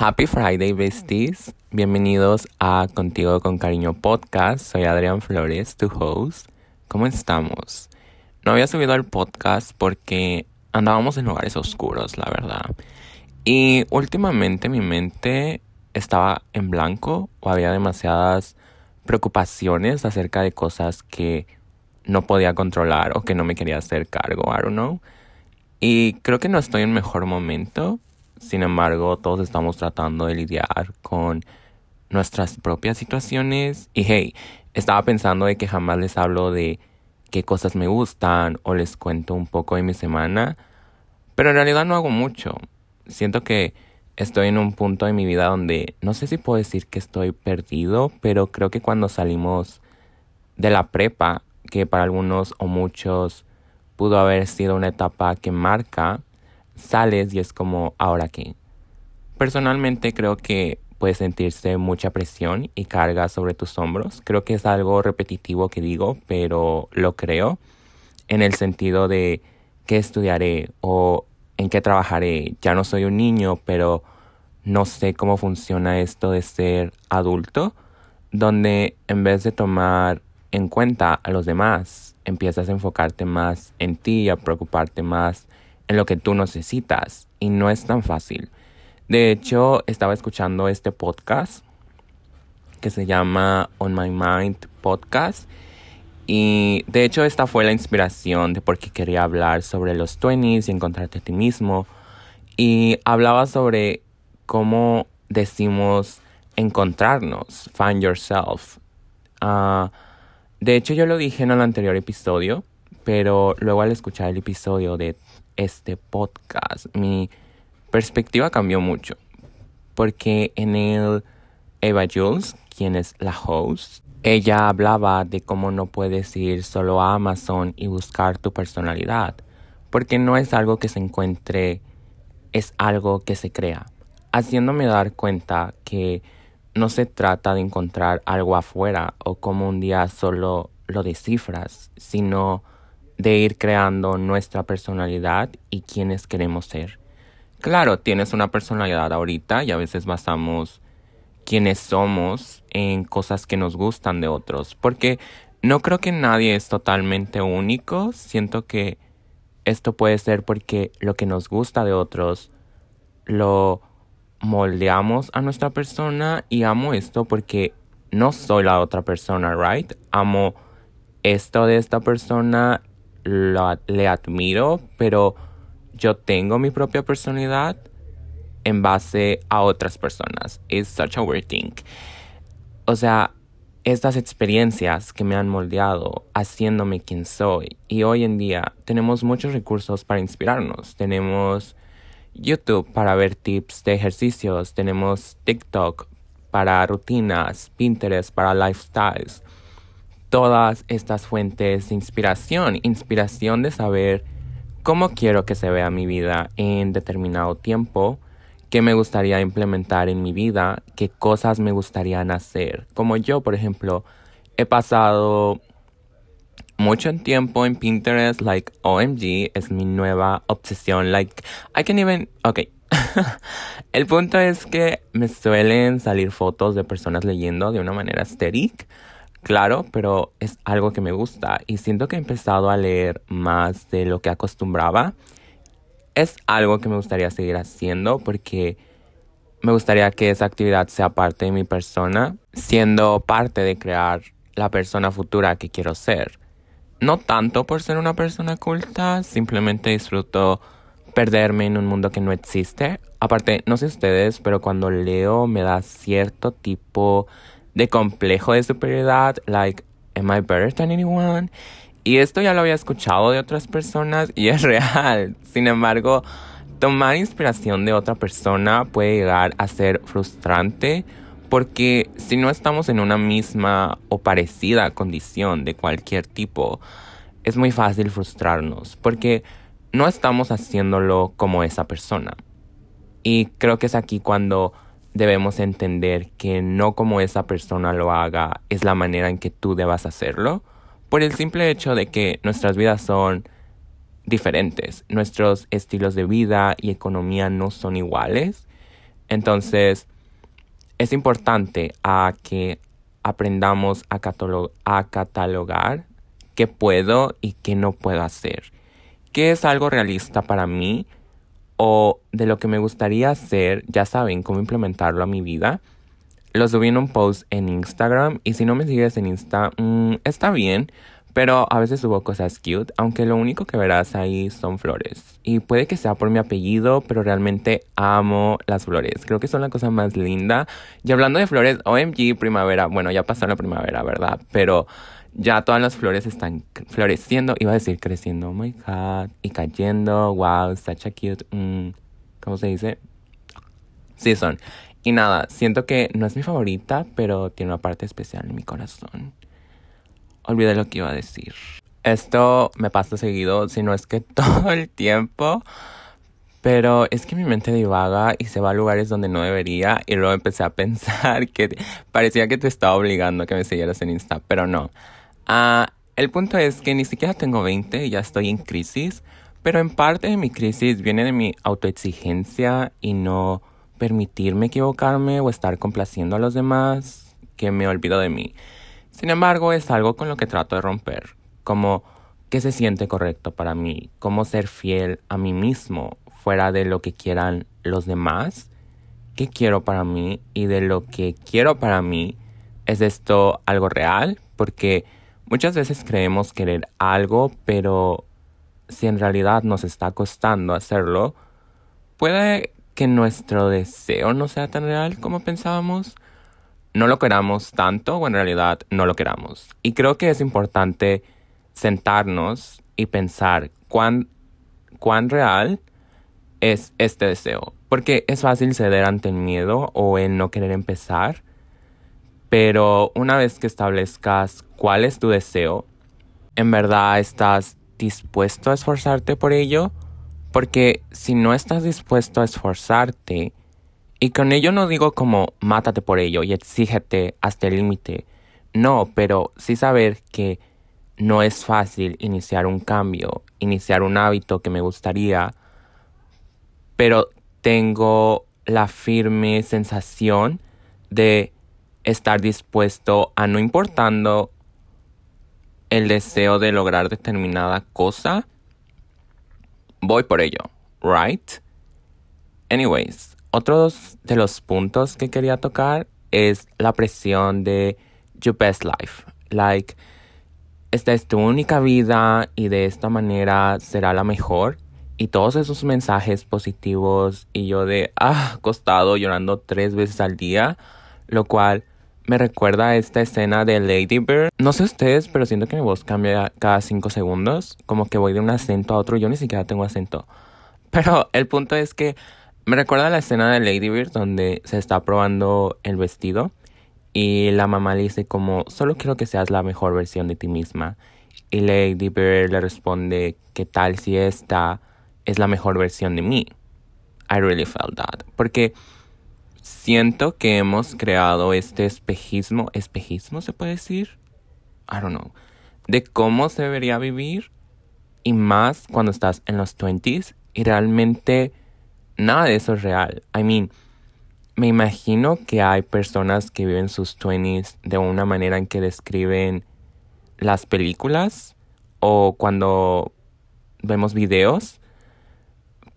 Happy Friday, besties. Bienvenidos a Contigo con Cariño Podcast. Soy Adrián Flores, tu host. ¿Cómo estamos? No había subido el podcast porque andábamos en lugares oscuros, la verdad. Y últimamente mi mente estaba en blanco o había demasiadas preocupaciones acerca de cosas que no podía controlar o que no me quería hacer cargo, I don't know. Y creo que no estoy en mejor momento sin embargo, todos estamos tratando de lidiar con nuestras propias situaciones. Y hey, estaba pensando de que jamás les hablo de qué cosas me gustan o les cuento un poco de mi semana. Pero en realidad no hago mucho. Siento que estoy en un punto de mi vida donde no sé si puedo decir que estoy perdido, pero creo que cuando salimos de la prepa, que para algunos o muchos pudo haber sido una etapa que marca sales y es como, ¿ahora qué? Personalmente creo que puede sentirse mucha presión y carga sobre tus hombros. Creo que es algo repetitivo que digo, pero lo creo en el sentido de qué estudiaré o en qué trabajaré. Ya no soy un niño, pero no sé cómo funciona esto de ser adulto, donde en vez de tomar en cuenta a los demás, empiezas a enfocarte más en ti a preocuparte más en lo que tú necesitas y no es tan fácil. De hecho, estaba escuchando este podcast que se llama On My Mind Podcast y de hecho esta fue la inspiración de por qué quería hablar sobre los 20s y encontrarte a ti mismo y hablaba sobre cómo decimos encontrarnos, find yourself. Ah, de hecho yo lo dije en el anterior episodio, pero luego al escuchar el episodio de este podcast, mi perspectiva cambió mucho. Porque en el Eva Jules, quien es la host, ella hablaba de cómo no puedes ir solo a Amazon y buscar tu personalidad. Porque no es algo que se encuentre, es algo que se crea. Haciéndome dar cuenta que no se trata de encontrar algo afuera o como un día solo lo descifras, sino de ir creando nuestra personalidad y quienes queremos ser. Claro, tienes una personalidad ahorita y a veces basamos quienes somos en cosas que nos gustan de otros, porque no creo que nadie es totalmente único, siento que esto puede ser porque lo que nos gusta de otros lo moldeamos a nuestra persona y amo esto porque no soy la otra persona, right? Amo esto de esta persona le admiro, pero yo tengo mi propia personalidad en base a otras personas. It's such a weird thing. O sea, estas experiencias que me han moldeado, haciéndome quien soy. Y hoy en día tenemos muchos recursos para inspirarnos. Tenemos YouTube para ver tips de ejercicios. Tenemos TikTok para rutinas. Pinterest para lifestyles todas estas fuentes de inspiración, inspiración de saber cómo quiero que se vea mi vida en determinado tiempo, qué me gustaría implementar en mi vida, qué cosas me gustaría hacer. Como yo, por ejemplo, he pasado mucho tiempo en Pinterest, like OMG, es mi nueva obsesión, like I can even, ok. El punto es que me suelen salir fotos de personas leyendo de una manera estética claro, pero es algo que me gusta y siento que he empezado a leer más de lo que acostumbraba. Es algo que me gustaría seguir haciendo porque me gustaría que esa actividad sea parte de mi persona, siendo parte de crear la persona futura que quiero ser. No tanto por ser una persona culta, simplemente disfruto perderme en un mundo que no existe. Aparte, no sé ustedes, pero cuando leo me da cierto tipo de complejo de superioridad, like, am I better than anyone? Y esto ya lo había escuchado de otras personas y es real. Sin embargo, tomar inspiración de otra persona puede llegar a ser frustrante porque si no estamos en una misma o parecida condición de cualquier tipo, es muy fácil frustrarnos porque no estamos haciéndolo como esa persona. Y creo que es aquí cuando debemos entender que no como esa persona lo haga es la manera en que tú debas hacerlo, por el simple hecho de que nuestras vidas son diferentes, nuestros estilos de vida y economía no son iguales. Entonces, es importante a que aprendamos a, a catalogar qué puedo y qué no puedo hacer. ¿Qué es algo realista para mí? O de lo que me gustaría hacer, ya saben cómo implementarlo a mi vida. Lo subí en un post en Instagram y si no me sigues en Insta, mm, está bien, pero a veces subo cosas cute, aunque lo único que verás ahí son flores. Y puede que sea por mi apellido, pero realmente amo las flores. Creo que son la cosa más linda. Y hablando de flores, OMG primavera, bueno, ya pasó la primavera, ¿verdad? Pero ya todas las flores están floreciendo, iba a decir creciendo, oh my god, y cayendo, wow, such a cute, mm, ¿cómo se dice? Sí son. Y nada, siento que no es mi favorita, pero tiene una parte especial en mi corazón. Olvidé lo que iba a decir. Esto me pasa seguido, si no es que todo el tiempo. Pero es que mi mente divaga y se va a lugares donde no debería. Y luego empecé a pensar que parecía que te estaba obligando a que me siguieras en Insta. Pero no. Ah, el punto es que ni siquiera tengo 20 y ya estoy en crisis, pero en parte de mi crisis viene de mi autoexigencia y no permitirme equivocarme o estar complaciendo a los demás que me olvido de mí. Sin embargo, es algo con lo que trato de romper, como qué se siente correcto para mí, cómo ser fiel a mí mismo fuera de lo que quieran los demás, qué quiero para mí y de lo que quiero para mí, ¿es esto algo real? Porque Muchas veces creemos querer algo, pero si en realidad nos está costando hacerlo, puede que nuestro deseo no sea tan real como pensábamos. No lo queramos tanto o en realidad no lo queramos. Y creo que es importante sentarnos y pensar cuán, cuán real es este deseo. Porque es fácil ceder ante el miedo o el no querer empezar pero una vez que establezcas cuál es tu deseo, ¿en verdad estás dispuesto a esforzarte por ello? Porque si no estás dispuesto a esforzarte, y con ello no digo como mátate por ello y exígete hasta el límite, no, pero sí saber que no es fácil iniciar un cambio, iniciar un hábito que me gustaría, pero tengo la firme sensación de estar dispuesto a no importando el deseo de lograr determinada cosa, voy por ello, right? Anyways, otros de los puntos que quería tocar es la presión de your best life. Like, esta es tu única vida y de esta manera será la mejor. Y todos esos mensajes positivos y yo de, ah, costado llorando tres veces al día, lo cual me recuerda a esta escena de Lady Bird. No sé ustedes, pero siento que mi voz cambia cada cinco segundos. Como que voy de un acento a otro. Yo ni siquiera tengo acento. Pero el punto es que me recuerda a la escena de Lady Bird donde se está probando el vestido. Y la mamá le dice como, solo quiero que seas la mejor versión de ti misma. Y Lady Bird le responde, ¿qué tal si esta es la mejor versión de mí? I really felt that. Porque siento que hemos creado este espejismo, espejismo se puede decir, I don't know, de cómo se debería vivir y más cuando estás en los 20s y realmente nada de eso es real. I mean, me imagino que hay personas que viven sus 20s de una manera en que describen las películas o cuando vemos videos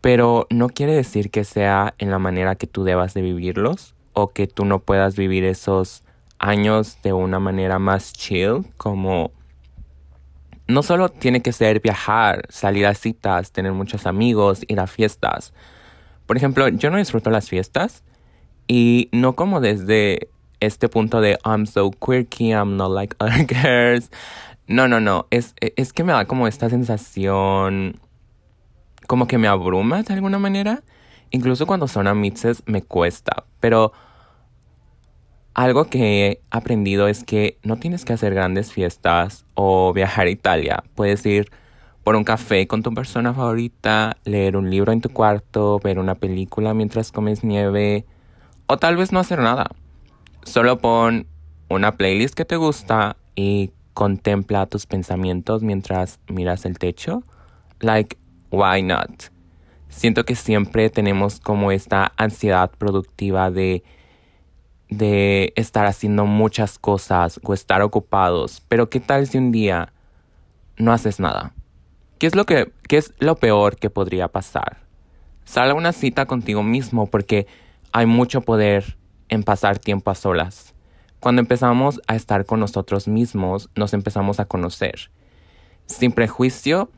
pero no quiere decir que sea en la manera que tú debas de vivirlos o que tú no puedas vivir esos años de una manera más chill, como no solo tiene que ser viajar, salir a citas, tener muchos amigos, ir a fiestas. Por ejemplo, yo no disfruto las fiestas y no como desde este punto de I'm so quirky, I'm not like other girls. No, no, no, es, es que me da como esta sensación como que me abruma de alguna manera. Incluso cuando son amixes me cuesta. Pero algo que he aprendido es que no tienes que hacer grandes fiestas o viajar a Italia. Puedes ir por un café con tu persona favorita, leer un libro en tu cuarto, ver una película mientras comes nieve o tal vez no hacer nada. Solo pon una playlist que te gusta y contempla tus pensamientos mientras miras el techo. Like, why not? siento que siempre tenemos como esta ansiedad productiva de de estar haciendo muchas cosas o estar ocupados, pero ¿qué tal si un día no haces nada? ¿Qué es lo que qué es lo peor que podría pasar? Sal a una cita contigo mismo porque hay mucho poder en pasar tiempo a solas. Cuando empezamos a estar con nosotros mismos, nos empezamos a conocer. Sin prejuicio,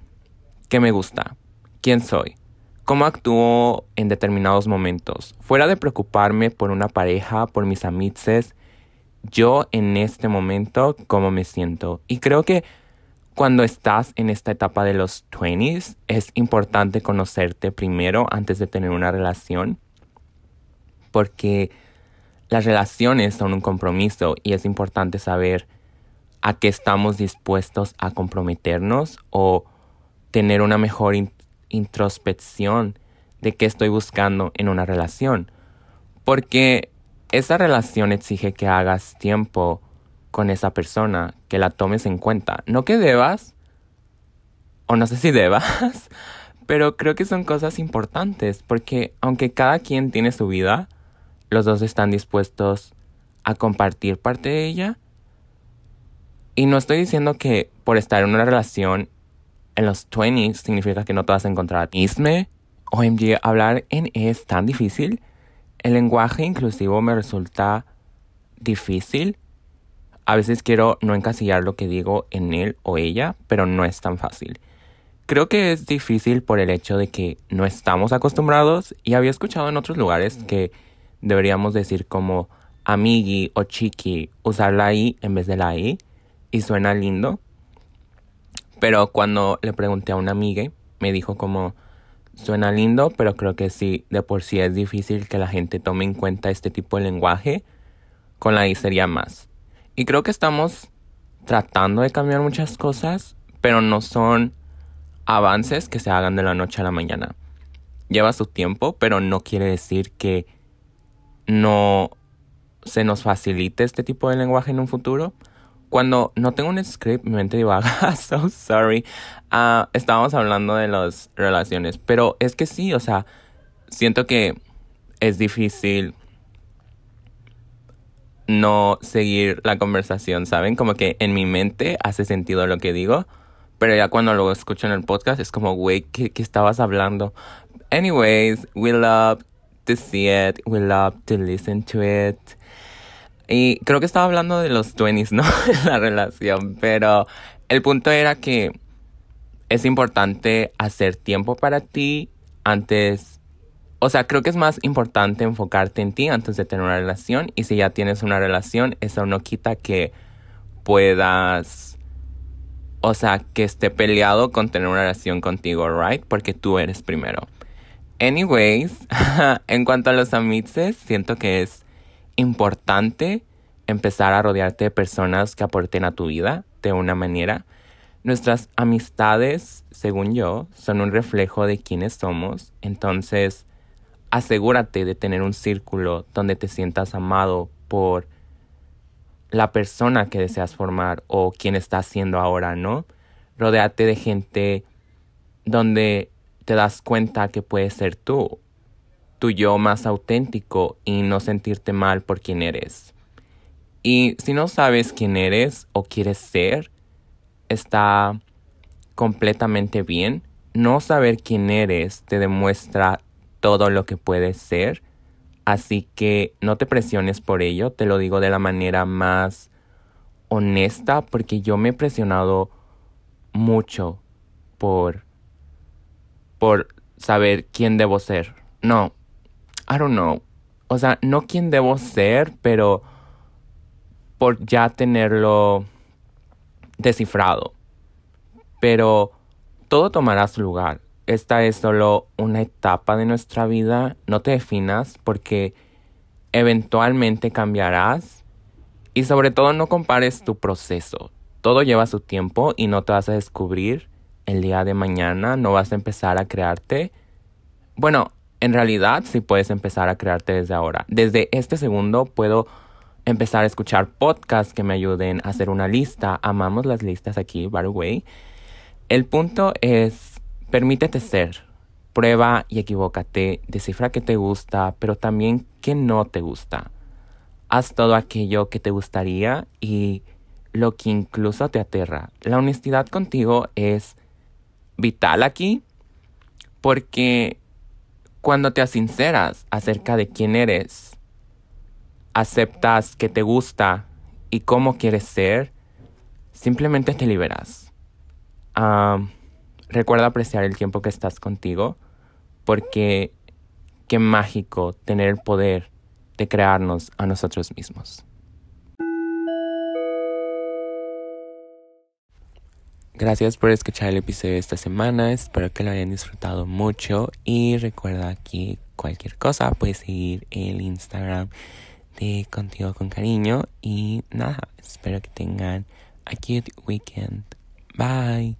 ¿qué me gusta? ¿Quién soy? cómo actúo en determinados momentos. Fuera de preocuparme por una pareja, por mis amices, yo en este momento, cómo me siento. Y creo que cuando estás en esta etapa de los 20s, es importante conocerte primero antes de tener una relación. Porque las relaciones son un compromiso y es importante saber a qué estamos dispuestos a comprometernos o tener una mejor introspección de qué estoy buscando en una relación. Porque esa relación exige que hagas tiempo con esa persona, que la tomes en cuenta. No que debas, o no sé si debas, pero creo que son cosas importantes, porque aunque cada quien tiene su vida, los dos están dispuestos a compartir parte de ella. Y no estoy diciendo que por estar en una relación en los 20 significa que no te vas a encontrar isme. OMG, hablar en E es tan difícil. El lenguaje inclusivo me resulta difícil. A veces quiero no encasillar lo que digo en él o ella, pero no es tan fácil. Creo que es difícil por el hecho de que no estamos acostumbrados y había escuchado en otros lugares que deberíamos decir como amigui o chiqui, usar la i en vez de la i y suena lindo. Pero cuando le pregunté a una amiga, me dijo como, suena lindo, pero creo que sí, de por sí es difícil que la gente tome en cuenta este tipo de lenguaje. Con la I sería más. Y creo que estamos tratando de cambiar muchas cosas, pero no son avances que se hagan de la noche a la mañana. Lleva su tiempo, pero no quiere decir que no se nos facilite este tipo de lenguaje en un futuro. Cuando no tengo un script, mi mente divaga, so sorry. Uh, estábamos hablando de las relaciones, pero es que sí, o sea, siento que es difícil no seguir la conversación, ¿saben? Como que en mi mente hace sentido lo que digo, pero ya cuando lo escucho en el podcast es como, güey, ¿qué, ¿qué, estabas hablando? Anyways, we love to see it, we love to listen to it. Y creo que estaba hablando de los 20 ¿no? La relación, pero el punto era que es importante hacer tiempo para ti antes. O sea, creo que es más importante enfocarte en ti antes de tener una relación. Y si ya tienes una relación, eso no quita que puedas. O sea, que esté peleado con tener una relación contigo, ¿right? Porque tú eres primero. Anyways, en cuanto a los amices, siento que es importante empezar a rodearte de personas que aporten a tu vida de una manera. Nuestras amistades, según yo, son un reflejo de quiénes somos. Entonces, asegúrate de tener un círculo donde te sientas amado por la persona que deseas formar o quien estás siendo ahora, ¿no? Rodéate de gente donde te das cuenta que puedes ser tú, tu yo más auténtico y no sentirte mal por quien eres. Y si no sabes quién eres o quieres ser, está completamente bien. No saber quién eres te demuestra todo lo que puedes ser. Así que no te presiones por ello, te lo digo de la manera más honesta porque yo me he presionado mucho por por saber quién debo ser. No, I don't know. O sea, no quién debo ser, pero por ya tenerlo descifrado. Pero todo tomará su lugar. Esta es solo una etapa de nuestra vida. No te definas porque eventualmente cambiarás. Y sobre todo no compares tu proceso. Todo lleva su tiempo y no te vas a descubrir el día de mañana. No vas a empezar a crearte. Bueno, en realidad sí puedes empezar a crearte desde ahora. Desde este segundo puedo empezar a escuchar podcasts que me ayuden a hacer una lista. Amamos las listas aquí, by the way. El punto es, permítete ser. Prueba y equivócate, descifra qué te gusta, pero también qué no te gusta. Haz todo aquello que te gustaría y lo que incluso te aterra. La honestidad contigo es vital aquí porque cuando te sinceras acerca de quién eres, aceptas que te gusta y cómo quieres ser, simplemente te liberas. recuerda apreciar el tiempo que estás contigo porque qué mágico tener el poder de crearnos a nosotros mismos. Gracias por escuchar el episodio de esta semana, espero que lo hayan disfrutado mucho y recuerda que cualquier cosa puedes seguir el Instagram de Contigo con Cariño y nada, espero que tengan a cute weekend. Bye.